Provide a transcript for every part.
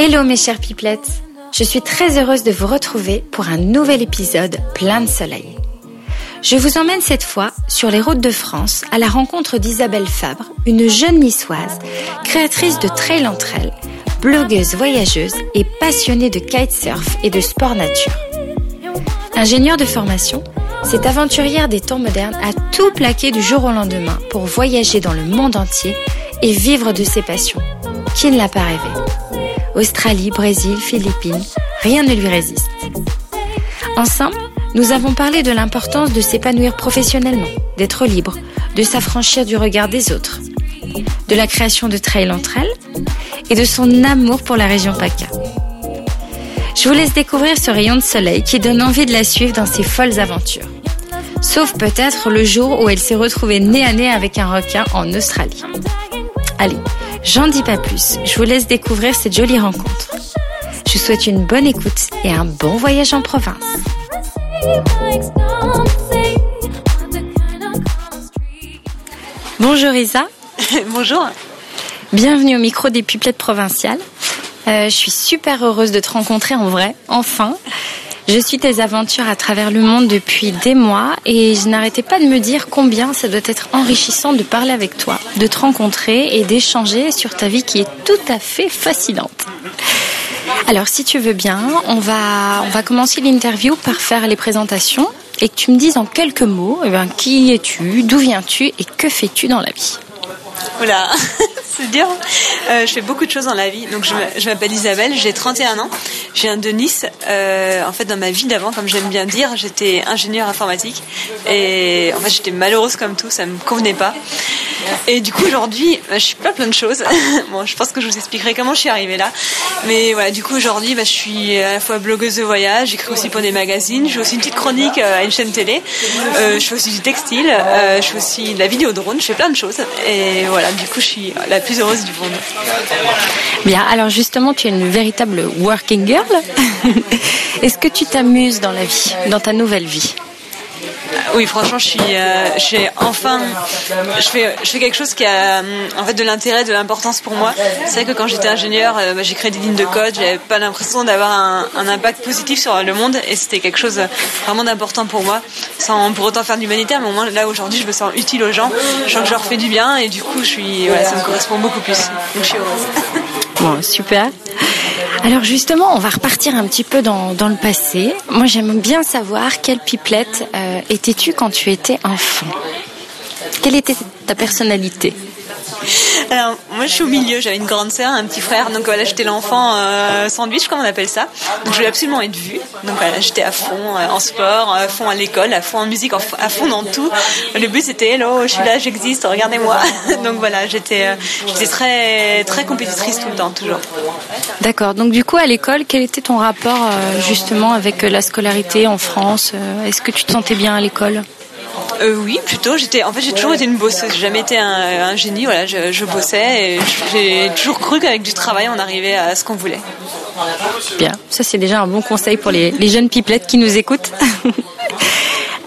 Hello mes chers pipelettes, je suis très heureuse de vous retrouver pour un nouvel épisode plein de soleil. Je vous emmène cette fois sur les routes de France à la rencontre d'Isabelle Fabre, une jeune niçoise, créatrice de Trail entre elles, blogueuse voyageuse et passionnée de kitesurf et de sport nature. Ingénieure de formation, cette aventurière des temps modernes a tout plaqué du jour au lendemain pour voyager dans le monde entier et vivre de ses passions. Qui ne l'a pas rêvé Australie, Brésil, Philippines, rien ne lui résiste. Ensemble, nous avons parlé de l'importance de s'épanouir professionnellement, d'être libre, de s'affranchir du regard des autres, de la création de trails entre elles et de son amour pour la région PACA. Je vous laisse découvrir ce rayon de soleil qui donne envie de la suivre dans ses folles aventures. Sauf peut-être le jour où elle s'est retrouvée nez à nez avec un requin en Australie. Allez, j'en dis pas plus, je vous laisse découvrir cette jolie rencontre. Je vous souhaite une bonne écoute et un bon voyage en province. Bonjour Isa. Bonjour. Bienvenue au micro des Puplettes provinciales. Euh, je suis super heureuse de te rencontrer en vrai, enfin. Je suis tes aventures à travers le monde depuis des mois et je n'arrêtais pas de me dire combien ça doit être enrichissant de parler avec toi, de te rencontrer et d'échanger sur ta vie qui est tout à fait fascinante. Alors si tu veux bien, on va, commencer l'interview par faire les présentations et que tu me dises en quelques mots eh bien, qui es-tu, d'où viens-tu et que fais-tu dans la vie? Oula, c'est dur. Euh, je fais beaucoup de choses dans la vie. Donc je m'appelle Isabelle, j'ai 31 ans. Je viens de Nice. Euh, en fait, dans ma vie d'avant, comme j'aime bien dire, j'étais ingénieure informatique. Et en fait, j'étais malheureuse comme tout, ça me convenait pas. Et du coup, aujourd'hui, bah, je suis pas plein de choses. bon, je pense que je vous expliquerai comment je suis arrivée là. Mais voilà, du coup, aujourd'hui, bah, je suis à la fois blogueuse de voyage, j'écris aussi pour des magazines, je fais aussi une petite chronique euh, à une chaîne télé, je fais aussi du textile, je fais aussi de la vidéo drone, je fais plein de choses. Et voilà, du coup, je suis la plus heureuse du monde. Bien, alors justement, tu es une véritable working girl. Est-ce que tu t'amuses dans la vie, dans ta nouvelle vie? Oui, franchement, je suis, euh, j'ai enfin, je fais, je fais quelque chose qui a en fait de l'intérêt, de l'importance pour moi. C'est vrai que quand j'étais ingénieur, euh, bah, j'ai créé des lignes de code, j'avais pas l'impression d'avoir un, impact positif sur le monde, et c'était quelque chose vraiment d'important pour moi, sans pour autant faire de l'humanitaire, mais au moins là aujourd'hui, je me sens utile aux gens, je sens que je leur fais du bien, et du coup, je suis, ça me correspond beaucoup plus. Donc je suis heureuse. Bon, super. Alors justement, on va repartir un petit peu dans, le passé. Moi, j'aime bien savoir quelle pipelette euh, étais-tu quand tu étais enfant? Quelle était ta personnalité? Alors, moi, je suis au milieu. J'avais une grande sœur, un petit frère. Donc voilà, j'étais l'enfant euh, sandwich, comme on appelle ça. Donc je voulais absolument être vue. Donc voilà, j'étais à fond euh, en sport, à fond à l'école, à fond en musique, à fond dans tout. Le but c'était hello, je suis là, j'existe, regardez-moi. Donc voilà, j'étais, euh, j'étais très très compétitrice tout le temps, toujours. D'accord. Donc du coup, à l'école, quel était ton rapport justement avec la scolarité en France Est-ce que tu te sentais bien à l'école? Euh, oui, plutôt. J'étais, en fait, j'ai toujours été une bosseuse. J'ai jamais été un, génie. Voilà, je, bossais et j'ai toujours cru qu'avec du travail, on arrivait à ce qu'on voulait. Bien, ça c'est déjà un bon conseil pour les, jeunes pipelettes qui nous écoutent.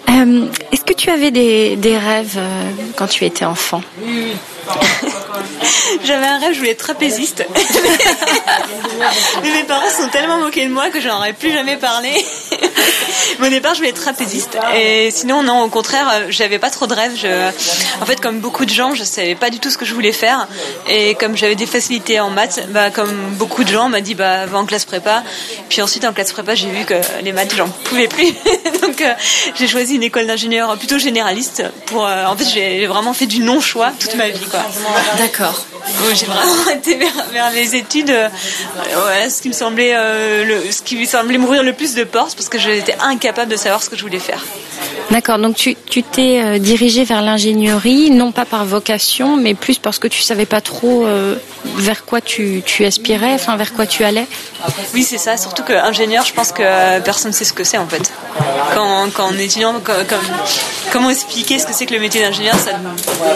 Euh, est-ce que tu avais des, rêves euh, quand tu étais enfant? J'avais un rêve, je voulais être trapéziste. Mais mes parents sont tellement moqués de moi que j'en aurais plus jamais parlé. Mais au départ, je voulais être trapéziste. Et sinon, non, au contraire, euh, j'avais pas trop de rêves. En fait, comme beaucoup de gens, je savais pas du tout ce que je voulais faire. Et comme j'avais des facilités en maths, bah, comme beaucoup de gens, on m'a dit, bah, va en classe prépa. Puis ensuite, en classe prépa, j'ai vu que les maths, j'en pouvais plus. Donc, euh, j'ai choisi une école d'ingénieur plutôt généraliste. Pour, euh, en fait, j'ai vraiment fait du non-choix toute ma vie, quoi. D'accord. j'ai vraiment été vers, les études, ouais, ce qui me semblait, le, ce qui me semblait m'ouvrir le plus de portes, parce que j'étais incapable de savoir ce que je voulais faire. D'accord, donc tu t'es euh, dirigé vers l'ingénierie, non pas par vocation, mais plus parce que tu savais pas trop euh, vers quoi tu, tu, aspirais, enfin vers quoi tu allais Oui, c'est ça, surtout que ingénieur, je pense que euh, personne ne sait ce que c'est en fait. Quand, quand on est étudiant, comment expliquer ce que c'est que le métier d'ingénieur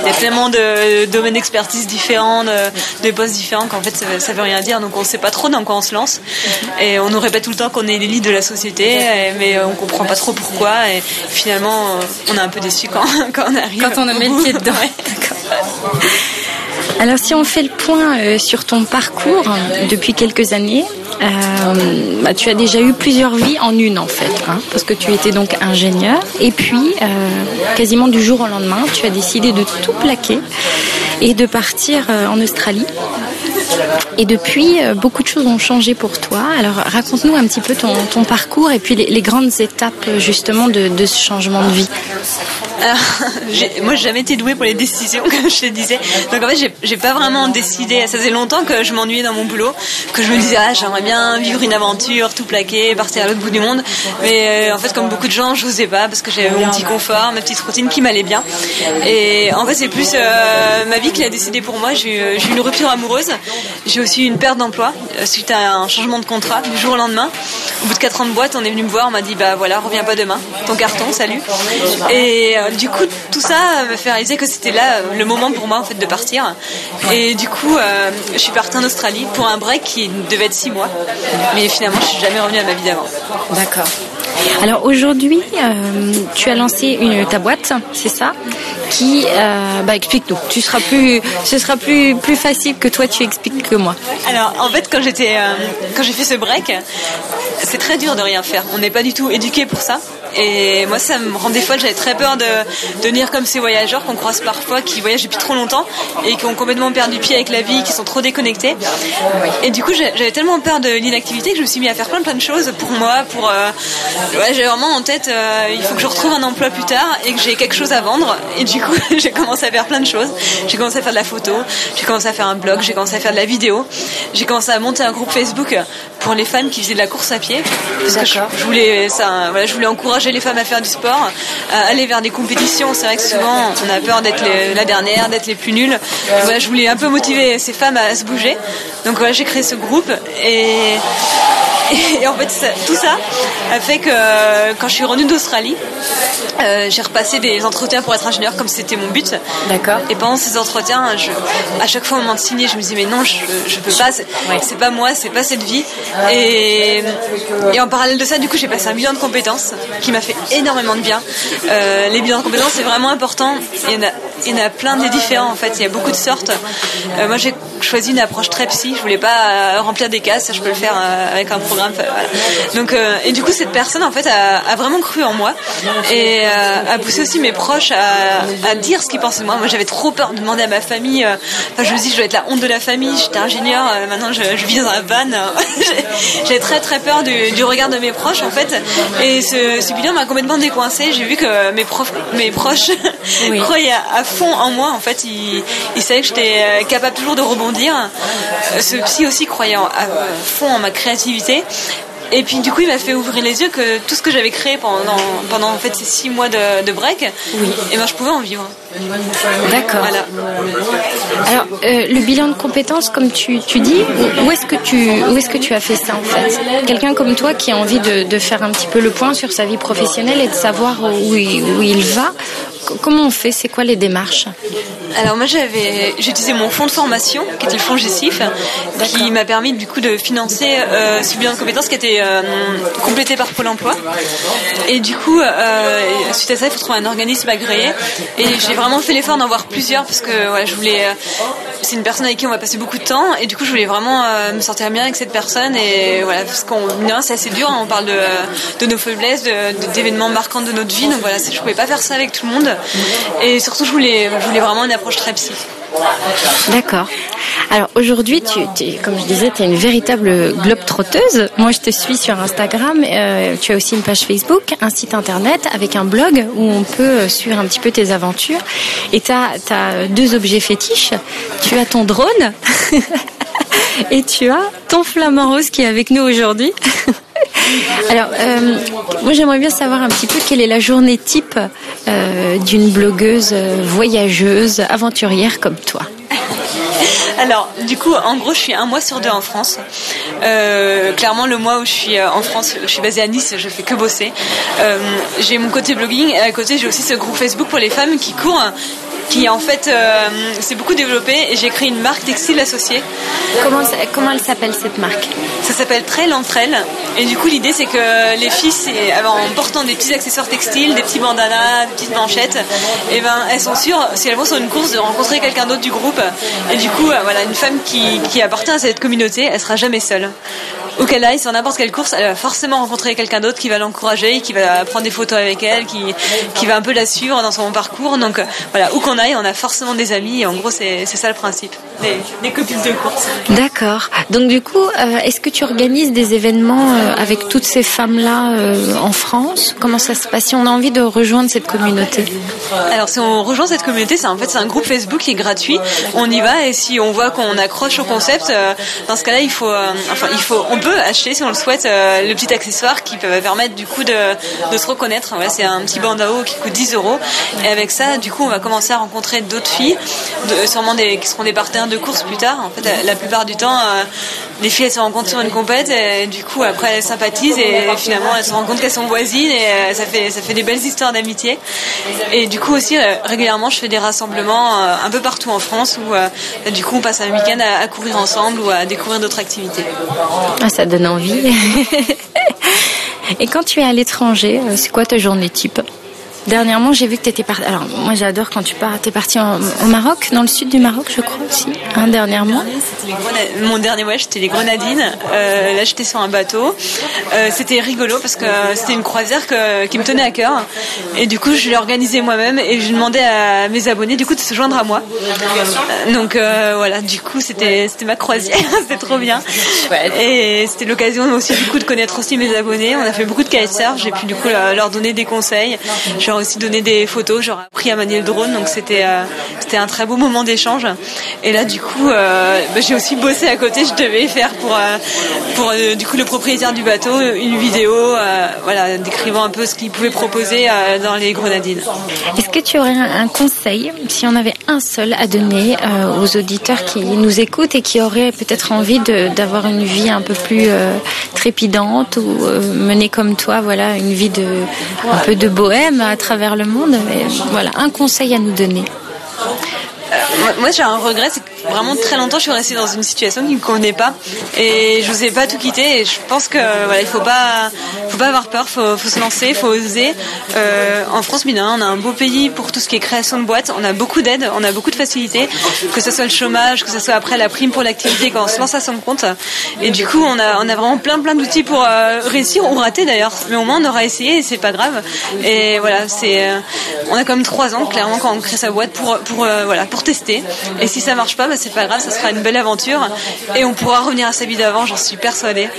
Il y a tellement de domaines d'expertise différents, de, postes différents qu'en fait ça, ça veut rien dire, donc on ne sait pas trop dans quoi on se lance. Et on nous répète tout le temps qu'on est l'élite de la société, mais on comprend pas trop pourquoi. Et finalement, on est un peu déçu quand, quand on arrive. Quand on a mis le pied dedans. Alors si on fait le point euh, sur ton parcours depuis quelques années, euh, bah, tu as déjà eu plusieurs vies en une en fait, hein, parce que tu étais donc ingénieur et puis euh, quasiment du jour au lendemain, tu as décidé de tout plaquer et de partir en Australie. Et depuis, beaucoup de choses ont changé pour toi. Alors raconte-nous un petit peu ton, parcours et puis les, grandes étapes justement de, ce changement de vie. Alors, moi, j'ai jamais été douée pour les décisions, comme je te disais. Donc, en fait, j'ai pas vraiment décidé. Ça faisait longtemps que je m'ennuyais dans mon boulot, que je me disais, ah, j'aimerais bien vivre une aventure, tout plaquer, partir à l'autre bout du monde. Mais euh, en fait, comme beaucoup de gens, je n'osais pas parce que j'avais mon petit confort, ma petite routine qui m'allait bien. Et en fait, c'est plus euh, ma vie qui a décidé pour moi. J'ai eu une rupture amoureuse. J'ai aussi eu une perte d'emploi euh, suite à un changement de contrat du jour au lendemain. Au bout de 4 ans de boîte, on est venu me voir, on m'a dit, bah voilà, reviens pas demain, ton carton, salut. Et du coup, tout ça m'a fait réaliser que c'était là euh, le moment pour moi en fait de partir. Et du coup, euh, je suis partie en Australie pour un break qui devait être six mois. Mais finalement, je suis jamais revenue à ma vie d'avant. D'accord. Alors aujourd'hui, euh, tu as lancé ta boîte, c'est ça? Qui, bah, explique-nous. Tu seras plus, ce sera plus plus facile que toi tu expliques que moi. Alors en fait, quand j'étais, quand j'ai fait ce break, c'est très dur de rien faire. On n'est pas du tout éduqué pour ça. Et moi, ça me rendait folle. J'avais très peur de, devenir comme ces voyageurs qu'on croise parfois, qui voyagent depuis trop longtemps et qui ont complètement perdu pied avec la vie, qui sont trop déconnectés. Et du coup, j'avais tellement peur de l'inactivité que je me suis mis à faire plein plein de choses pour moi. Pour, euh, ouais, j'avais vraiment en tête, euh, il faut que je retrouve un emploi plus tard et que j'ai quelque chose à vendre. Et du coup, j'ai commencé à faire plein de choses. J'ai commencé à faire de la photo, j'ai commencé à faire un blog, j'ai commencé à faire de la vidéo. J'ai commencé à monter un groupe Facebook pour les fans qui faisaient de la course à pied. Parce que je, voulais, ça, voilà, je voulais encourager les femmes à faire du sport, à aller vers des compétitions. C'est vrai que souvent on a peur d'être la dernière, d'être les plus nuls. Voilà, je voulais un peu motiver ces femmes à, se bouger. Donc voilà, j'ai créé ce groupe et, et en fait tout ça a fait que quand je suis revenue d'Australie, euh, j'ai repassé des entretiens pour être ingénieur comme c'était mon but. D'accord. Et pendant ces entretiens, je, à chaque fois au moment de signer, je me disais mais non, je, je peux pas, c'est pas moi, c'est pas cette vie. Et, et en parallèle de ça, du coup, j'ai passé un bilan de compétences qui m'a fait énormément de bien. Euh, les bilans de compétences, c'est vraiment important. Il y en a, il y en a plein de différents en fait. Il y a beaucoup de sortes. Euh, moi, j'ai choisi une approche très psy. Je voulais pas remplir des cases, ça je peux le faire avec un programme. Donc, et du coup, cette personne en fait a, a vraiment cru en moi et euh, à pousser aussi mes proches à, dire ce qu'ils pensaient de moi. Moi, j'avais trop peur de demander à ma famille. Euh, enfin, je me dis, je dois être la honte de la famille. J'étais ingénieur, euh, maintenant je, vis dans un van. J'avais très très peur du, regard de mes proches en fait. Et ce, bilan m'a complètement décoincé. J'ai vu que mes, profs, mes proches croyaient à, fond en moi. En fait, ils, ils savaient que j'étais capable toujours de rebondir. Ce psy aussi croyait à fond en ma créativité. Et puis du coup, il m'a fait ouvrir les yeux que tout ce que j'avais créé pendant, pendant en fait ces six mois de, break, oui. et eh ben je pouvais en vivre. D'accord. Voilà. Alors, euh, le bilan de compétences, comme tu, tu dis, où est-ce que tu où est-ce que tu as fait ça en fait? Quelqu'un comme toi qui a envie de, de, faire un petit peu le point sur sa vie professionnelle et de savoir où il, où il va, comment on fait? C'est quoi les démarches? Alors moi j'avais j'ai utilisé mon fonds de formation qui était le fonds GESIF qui m'a permis du coup de financer euh, ce bilan de compétences qui était euh, complété par Pôle Emploi. Et du coup euh, suite à ça il faut trouver un organisme agréé. Et j'ai vraiment fait l'effort d'en voir plusieurs parce que voilà, je voulais c'est une personne avec qui on va passer beaucoup de temps. Et du coup je voulais vraiment me sentir bien avec cette personne. Et voilà parce qu'on c'est assez dur hein, on parle de, de nos faiblesses d'événements marquants de notre vie. Donc voilà je pouvais pas faire ça avec tout le monde et surtout, je voulais, vraiment une approche très psy. D'accord. Alors aujourd'hui, tu, comme je disais, tu es une véritable globe trotteuse. Moi, je te suis sur Instagram. Euh, tu as aussi une page Facebook, un site internet avec un blog où on peut suivre un petit peu tes aventures. Et tu as, as, deux objets fétiches. Tu as ton drone et tu as ton flamant rose qui est avec nous aujourd'hui. Alors, euh, moi j'aimerais bien savoir un petit peu quelle est la journée type euh, d'une blogueuse euh, voyageuse, aventurière comme toi. Alors, du coup, en gros, je suis un mois sur deux en France. Euh, clairement, le mois où je suis euh, en France, je suis basée à Nice, je fais que bosser. Euh, j'ai mon côté blogging et à côté, j'ai aussi ce groupe Facebook pour les femmes qui courent qui en fait euh, s'est beaucoup développé et j'ai créé une marque textile associée. Comment, comment elle s'appelle cette marque? Ça s'appelle Trail entre elles et du coup l'idée c'est que les filles en portant des petits accessoires textiles, des petits bandanas, des petites manchettes, et eh ben elles sont sûres si elles vont sur une course de rencontrer quelqu'un d'autre du groupe et du coup voilà une femme qui, appartient à cette communauté, elle sera jamais seule où qu'elle aille, sur n'importe quelle course, elle va forcément rencontrer quelqu'un d'autre qui va l'encourager, qui va prendre des photos avec elle, qui, va un peu la suivre dans son parcours. Donc euh, voilà, où qu'on aille, on a forcément des amis. Et en gros, c'est ça le principe, des, des copines de course. D'accord. Donc du coup, euh, est-ce que tu organises des événements euh, avec toutes ces femmes-là en France? Comment ça se passe? Si on a envie de rejoindre cette communauté? Alors si on rejoint cette communauté, c'est en fait c'est un groupe Facebook qui est gratuit. On y va et si on voit qu'on accroche au concept, dans ce cas-là, il faut, enfin il faut, on peut acheter, si on le souhaite, euh, le petit accessoire qui peut permettre du coup de, se reconnaître. c'est un petit bandao qui coûte 10 euros. Et avec ça, du coup, on va commencer à rencontrer d'autres filles, sûrement des, qui seront des partenaires de course plus tard. En fait, la, plupart du temps, euh, les filles se rencontrent sur une compète et du coup après elles sympathisent et finalement elles se rendent compte qu'elles sont voisines et euh, ça fait ça fait des belles histoires d'amitié. Et du coup aussi régulièrement je fais des rassemblements un peu partout en France où du coup on passe un week-end à, courir ensemble ou à découvrir d'autres activités. Ah, ça donne envie. Et quand tu es à l'étranger, euh, c'est quoi ta journée type? Dernièrement, j'ai vu que tu étais parti. Alors, moi, j'adore quand tu pars. Tu es parti au Maroc, dans le sud du Maroc, je crois aussi, hein, dernièrement. Mon dernier voyage, c'était les Grenadines. Euh, là, j'étais sur un bateau. Euh, c'était rigolo parce que c'était une croisière qui me tenait à cœur. Et du coup, je l'ai organisée moi-même et je demandais à mes abonnés, du coup, de se joindre à moi. Donc, euh, voilà, du coup, c'était ma croisière. c'était trop bien. Et c'était l'occasion aussi, du coup, de connaître aussi mes abonnés. On a fait beaucoup de kitesurf. J'ai pu, du coup, leur donner des conseils aussi donné des photos, j'aurais appris à manier le drone, donc c'était euh, c'était un très beau moment d'échange. Et là, du coup, euh, bah, j'ai aussi bossé à côté. Je devais faire pour euh, pour du coup le propriétaire du bateau une vidéo, voilà, décrivant un peu ce qu'il pouvait proposer dans les Grenadines. Est-ce que tu aurais un conseil, si on avait un seul à donner aux auditeurs qui nous écoutent et qui auraient peut-être envie d'avoir une vie un peu plus trépidante ou mener comme toi, voilà, une vie de un peu de bohème à travers le monde. Mais voilà, un conseil à nous donner. Moi, j'ai un regret, c'est que vraiment très longtemps, je suis restée dans une situation qui ne me convenait pas et je n'osais pas tout quitter. Et je pense que voilà, il faut pas, faut pas avoir peur, faut, faut se lancer, faut oser. Euh, en France, bien, on a un beau pays pour tout ce qui est création de boîtes. On a beaucoup d'aides, on a beaucoup de facilités, que ce soit le chômage, que ce soit après la prime pour l'activité quand on se lance à son compte. Et du coup, on a, on a vraiment plein, plein d'outils pour euh, réussir ou rater d'ailleurs. Mais au moins, on aura essayé et c'est pas grave. Et voilà, c'est, euh, on a quand même trois ans clairement quand on crée sa boîte pour, pour voilà, pour tester. Et si ça marche pas, bah, c'est pas grave, ça sera une belle aventure et on pourra revenir à sa vie d'avant, j'en suis persuadée.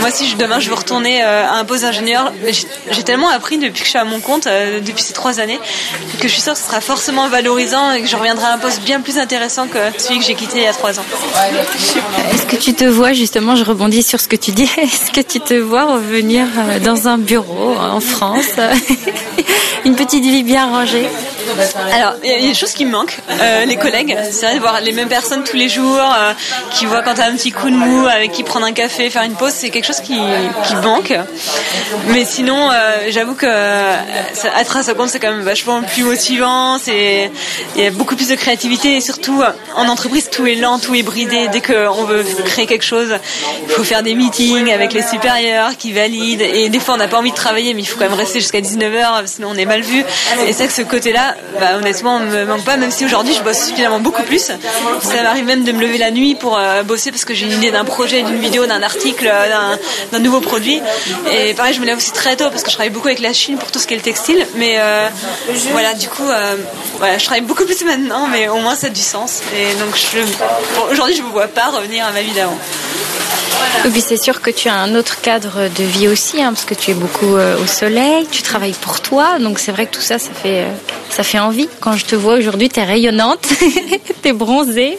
Moi, si demain je veux retourner euh, à un poste d'ingénieur, j'ai tellement appris depuis que je suis à mon compte, euh, depuis ces trois années, que je suis sûre que ce sera forcément valorisant et que je reviendrai à un poste bien plus intéressant que celui que j'ai quitté il y a trois ans. Est-ce que tu te vois, justement, je rebondis sur ce que tu dis, est-ce que tu te vois revenir euh, dans un bureau en France, une petite vie bien rangée? Alors, il y a des choses qui me manquent. Euh, les collègues, c'est vrai de voir les mêmes personnes tous les jours, euh, qui voient quand t'as un petit coup de mou, avec qui prendre un café, faire une pause, c'est quelque chose qui, qui manque. Mais sinon, euh, j'avoue que être à sa compte, c'est quand même vachement plus motivant. C'est, il y a beaucoup plus de créativité et surtout en entreprise, tout est lent, tout est bridé. Dès qu'on veut créer quelque chose, il faut faire des meetings avec les supérieurs qui valident. Et des fois, on n'a pas envie de travailler, mais il faut quand même rester jusqu'à 19h, sinon on est mal vu. Et c'est que ce côté-là, bah, honnêtement, on me manque pas, même si aujourd'hui je bosse finalement beaucoup plus. Ça m'arrive même de me lever la nuit pour euh, bosser parce que j'ai une idée d'un projet, d'une vidéo, d'un article, euh, d'un nouveau produit. Et pareil, je me lève aussi très tôt parce que je travaille beaucoup avec la Chine pour tout ce qui est le textile. Mais euh, voilà, du coup, je travaille beaucoup plus maintenant, mais au moins ça a du sens. Et donc aujourd'hui, je ne me vois pas revenir à ma vie d'avant. Et puis c'est sûr que tu as un autre cadre de vie aussi, hein, parce que tu es beaucoup au soleil, tu travailles pour toi, donc c'est vrai que tout ça, ça fait, ça fait envie. Quand je te vois aujourd'hui, tu es rayonnante, tu es bronzée.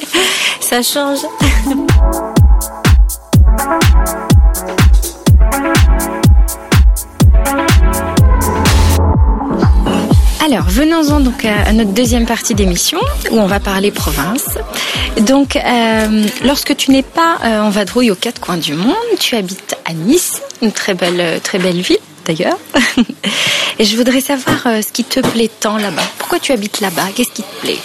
ça change. Alors, venons-en donc à, notre deuxième partie d'émission où on va parler province. Donc, euh, lorsque tu n'es pas en vadrouille aux quatre coins du monde, tu habites à Nice, une très belle, très belle ville d'ailleurs. Et je voudrais savoir ce qui te plaît tant là-bas. Pourquoi tu habites là-bas? Qu'est-ce qui te plaît?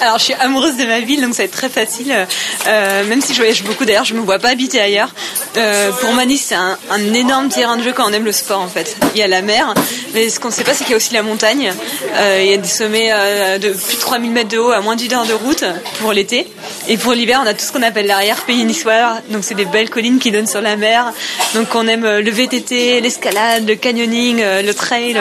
Alors je suis amoureuse de ma ville, donc ça va être très facile. Euh, même si je voyage beaucoup, d'ailleurs, je me vois pas habiter ailleurs. Euh, pour Mani, c'est un, énorme terrain de jeu quand on aime le sport en fait. Il y a la mer, mais ce qu'on ne sait pas, c'est qu'il y a aussi la montagne. Euh, il y a des sommets de plus de 3000 mètres de haut à moins d'une heure de route pour l'été. Et pour l'hiver, on a tout ce qu'on appelle l'arrière-pays niçois. Donc c'est des belles collines qui donnent sur la mer. Donc on aime le VTT, l'escalade, le canyoning, le trail,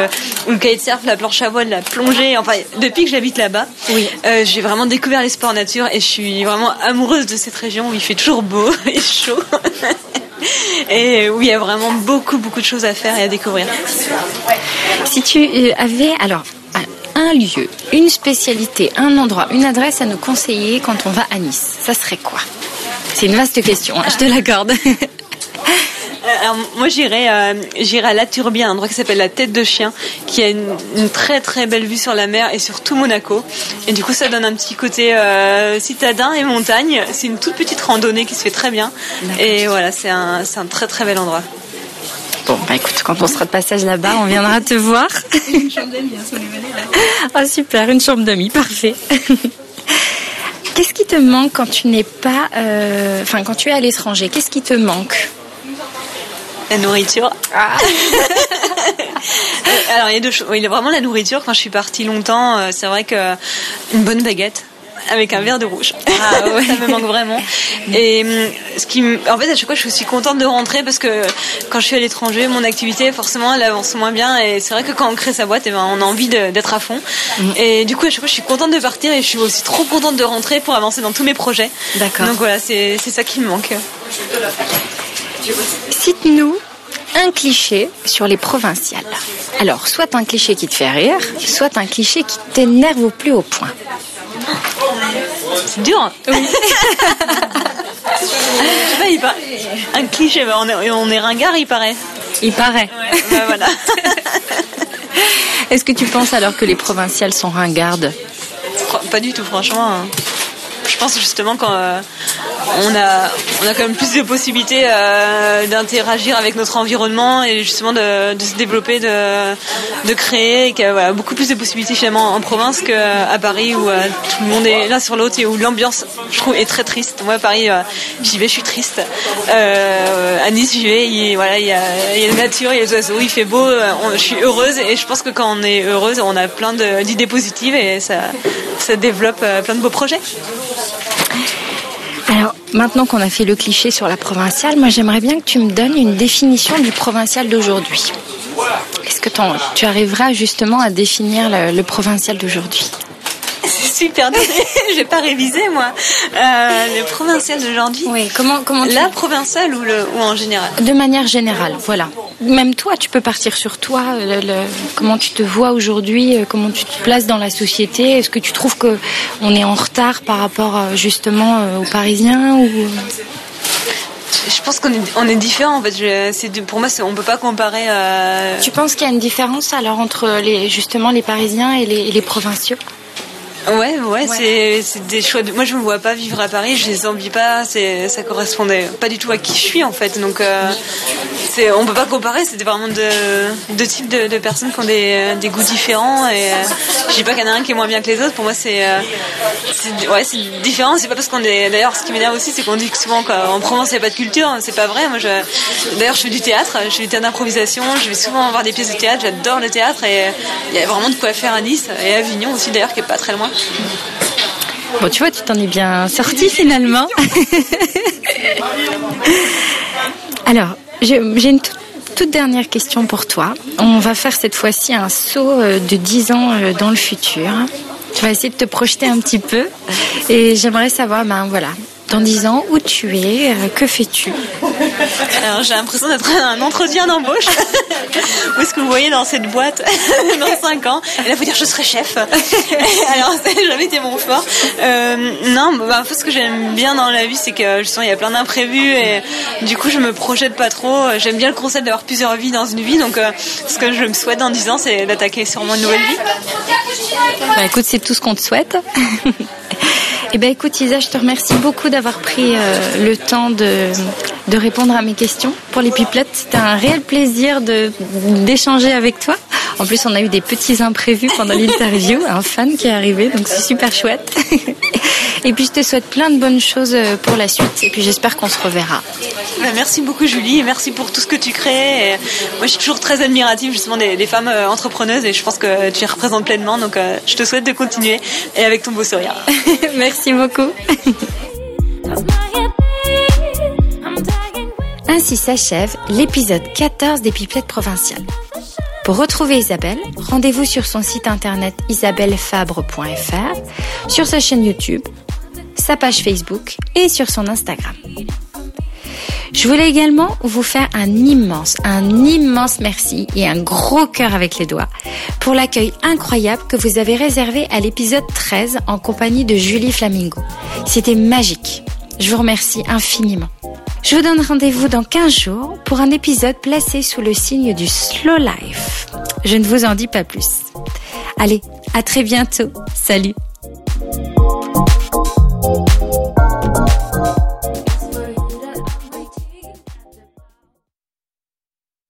ou le kitesurf, la planche à voile, la plongée. Enfin, depuis que j'habite là-bas, oui j'ai vraiment découvert les sports nature et je suis vraiment amoureuse de cette région où il fait toujours beau et chaud. et où il y a vraiment beaucoup, beaucoup de choses à faire et à découvrir. Si tu euh, avais, alors, un lieu, une spécialité, un endroit, une adresse à nous conseiller quand on va à Nice, ça serait quoi? C'est une vaste question, hein, je te l'accorde. Euh, alors moi j'irai euh, j'irai à La Turbie, un endroit qui s'appelle la Tête de Chien, qui a une, très très belle vue sur la mer et sur tout Monaco. Et du coup ça donne un petit côté euh, citadin et montagne. C'est une toute petite randonnée qui se fait très bien. Et voilà, c'est un, un très très bel endroit. Bon, bah écoute, quand on sera de passage là-bas, on viendra te voir. une chambre d'amis, hein, là. Ah super, une chambre d'amis, parfait. Qu'est-ce qui te manque quand tu n'es pas, enfin quand tu es à l'étranger? Qu'est-ce qui te manque? La nourriture. Ah. Alors il y a deux choses. Il y a vraiment la nourriture. Quand je suis partie longtemps, euh, c'est vrai que une bonne baguette avec un verre de rouge. Ah, ça me manque vraiment. Et hum, ce qui, en fait, à chaque fois, je suis contente de rentrer parce que quand je suis à l'étranger, mon activité, forcément, elle avance moins bien. Et c'est vrai que quand on crée sa boîte, eh ben, on a envie d'être à fond. Mm. Et du coup, à chaque fois, je suis contente de partir et je suis aussi trop contente de rentrer pour avancer dans tous mes projets. D'accord. Donc voilà, c'est ça qui me manque. Cite-nous un cliché sur les provinciales. Alors, soit un cliché qui te fait rire, soit un cliché qui t'énerve au plus haut point. C'est dur. Hein oui. Un cliché, on est, on est ringard, il paraît. Il paraît. Bah, voilà. Est-ce que tu penses alors que les provinciales sont ringardes? Pas du tout, franchement. Hein. Je pense justement quand euh, on a, on a quand même plus de possibilités euh, d'interagir avec notre environnement et justement de, se développer, de, de créer, et qu'il voilà, beaucoup plus de possibilités finalement en province qu'à Paris où euh, tout le monde est l'un sur l'autre et où l'ambiance, je trouve, est très triste. Moi, à Paris, euh, j'y vais, je suis triste. à Nice, j'y vais, il, voilà, il y, a, y a la nature, il y a les oiseaux, il fait beau, je suis heureuse et je pense que quand on est heureuse, on a plein d'idées positives et ça, ça développe plein de beaux projets. Maintenant qu'on a fait le cliché sur la provinciale, moi j'aimerais bien que tu me donnes une définition du provincial d'aujourd'hui. Est-ce que tu arriveras justement à définir le provincial d'aujourd'hui? Super Je J'ai pas révisé moi. Euh, le provincial d'aujourd'hui. Oui. Comment comment La provinciale ou le ou en général. De manière générale, voilà. Même toi, tu peux partir sur toi. comment tu te vois aujourd'hui euh, Comment tu te places dans la société Est-ce que tu trouves que on est en retard par rapport euh, justement euh, aux Parisiens ou je pense qu'on est, on est différent en fait. c'est, pour moi, on peut pas comparer. Tu penses qu'il y a une différence alors entre les, justement les Parisiens et les, et les provinciaux? Ouais, ouais, c'est des choix. De... Moi, je me vois pas vivre à Paris. Je les envie pas. C'est ça correspondait pas du tout à qui je suis en fait. Donc, euh, c'est on peut pas comparer. C'était vraiment deux, types de, de, personnes qui ont des, des goûts différents. Et euh, je dis pas qu'il y en a un qui est moins bien que les autres. Pour moi, c'est euh, ouais, c'est différent. C'est pas parce qu'on est. D'ailleurs, ce qui m'énerve aussi, c'est qu'on dit que souvent qu'en Provence il n'y a pas de culture. C'est pas vrai. Moi, je... d'ailleurs, je fais du théâtre. Je fais du théâtre d'improvisation. Je vais souvent voir des pièces de théâtre. J'adore le théâtre et il y a vraiment de quoi faire à Nice et à Avignon aussi d'ailleurs, qui est pas très loin. Bon, tu vois, tu t'en es bien sorti finalement. Alors, j'ai une toute, dernière question pour toi. On va faire cette fois-ci un saut euh, de 10 ans euh, dans le futur. Tu vas essayer de te projeter un petit peu. Et j'aimerais savoir, ben voilà, dans 10 ans, où tu es, euh, que fais-tu Alors j'ai l'impression d'être un entretien d'embauche. où est-ce que vous voyez dans cette boîte dans 5 ans? Et là, vous dire je serai chef. Alors ça n'a jamais été mon fort. Euh, non, bah, ce que j'aime bien dans la vie, c'est que justement il y a plein d'imprévus et du coup je me projette pas trop. J'aime bien le concept d'avoir plusieurs vies dans une vie, donc euh, ce que je me souhaite dans 10 ans, c'est d'attaquer sûrement une nouvelle vie. Bah, écoute, c'est tout ce qu'on te souhaite. Eh ben écoute Isa, je te remercie beaucoup d'avoir pris euh, le temps de, de répondre à mes questions pour les pipelettes. C'était un réel plaisir d'échanger avec toi. En plus, on a eu des petits imprévus pendant l'interview, un fan qui est arrivé, donc c'est super chouette. Et puis je te souhaite plein de bonnes choses euh, pour la suite. Et puis j'espère qu'on se reverra. Bah, merci beaucoup Julie et merci pour tout ce que tu crées. moi je suis toujours très admirative justement des, femmes euh, entrepreneuses et je pense que tu les représentes pleinement. Donc je te souhaite de continuer et avec ton beau sourire. merci beaucoup. Ainsi s'achève l'épisode 14 des Pipelettes provinciales. Pour retrouver Isabelle, rendez-vous sur son site internet isabellefabre.fr, sur sa chaîne YouTube, sa page Facebook et sur son Instagram. Je voulais également vous faire un immense, un immense merci et un gros cœur avec les doigts pour l'accueil incroyable que vous avez réservé à l'épisode 13 en compagnie de Julie Flamingo. C'était magique. Je vous remercie infiniment. Je vous donne rendez-vous dans 15 jours pour un épisode placé sous le signe du slow life. Je ne vous en dis pas plus. Allez, à très bientôt. Salut